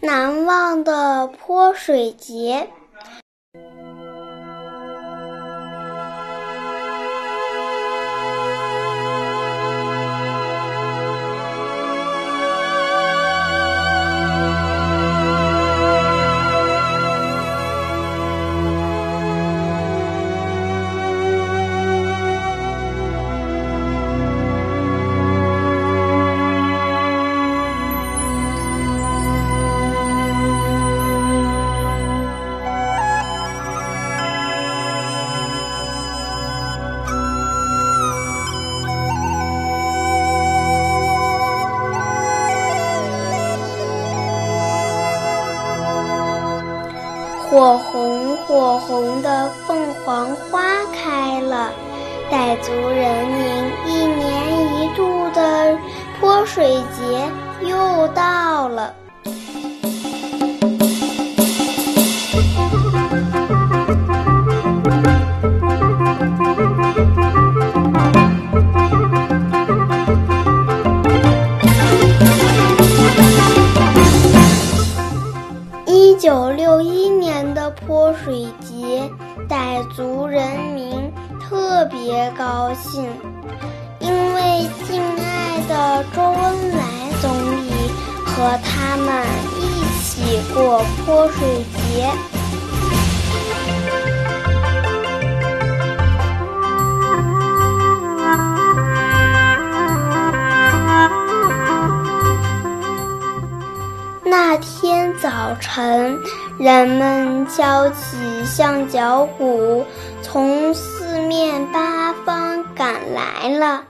难忘的泼水节。火红火红的凤凰花开了，傣族人民一年一度的泼水节又到了。高兴，因为敬爱的周恩来总理和他们一起过泼水节。那天早晨，人们敲起象脚鼓，从四面八来了。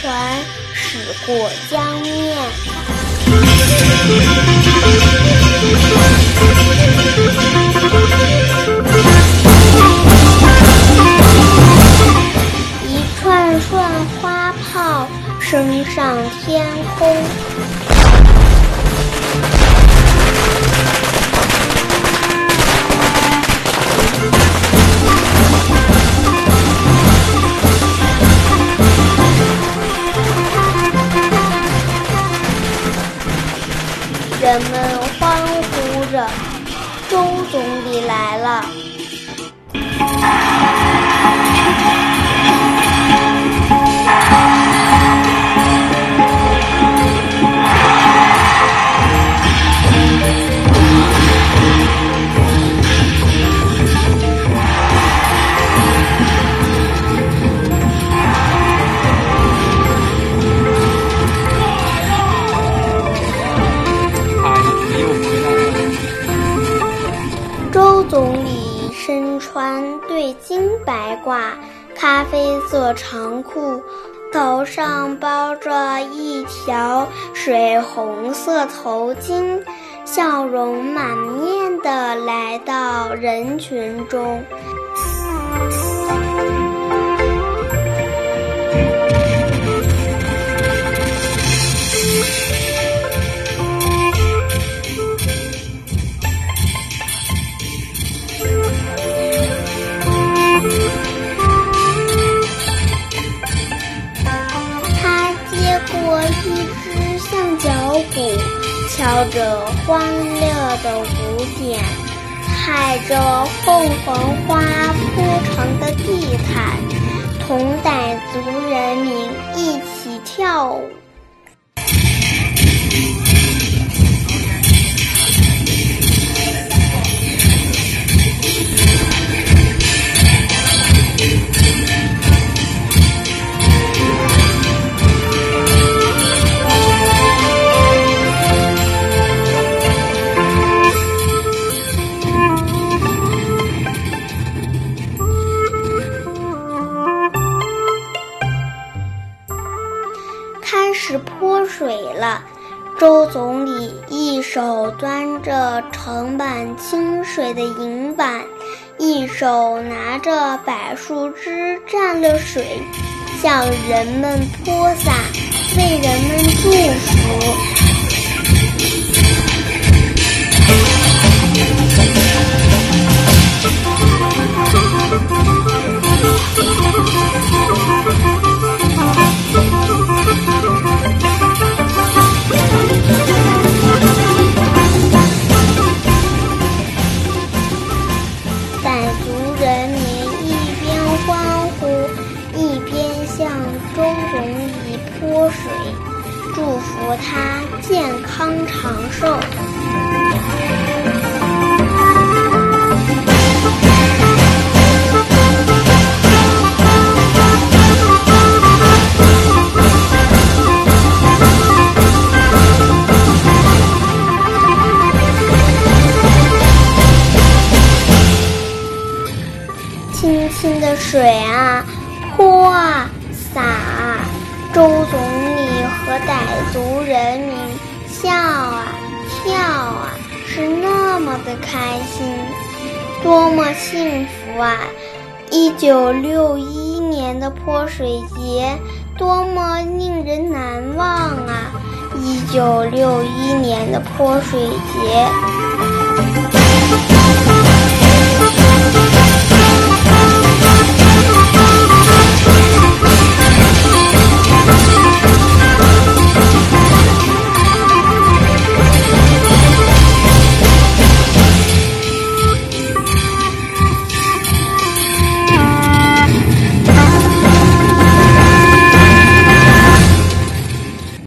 船驶过江面。一串串花炮升上天空。身穿对襟白褂、咖啡色长裤，头上包着一条水红色头巾，笑容满面地来到人群中。着欢乐的舞点，踩着凤凰花铺成的地毯，同傣族人民一起跳舞。了，周总理一手端着盛满清水的银碗，一手拿着柏树枝蘸了水，向人们泼洒，为人们祝福。的水啊，泼啊，洒啊，周总理。和傣族人民笑啊跳啊，是那么的开心，多么幸福啊！一九六一年的泼水节，多么令人难忘啊！一九六一年的泼水节。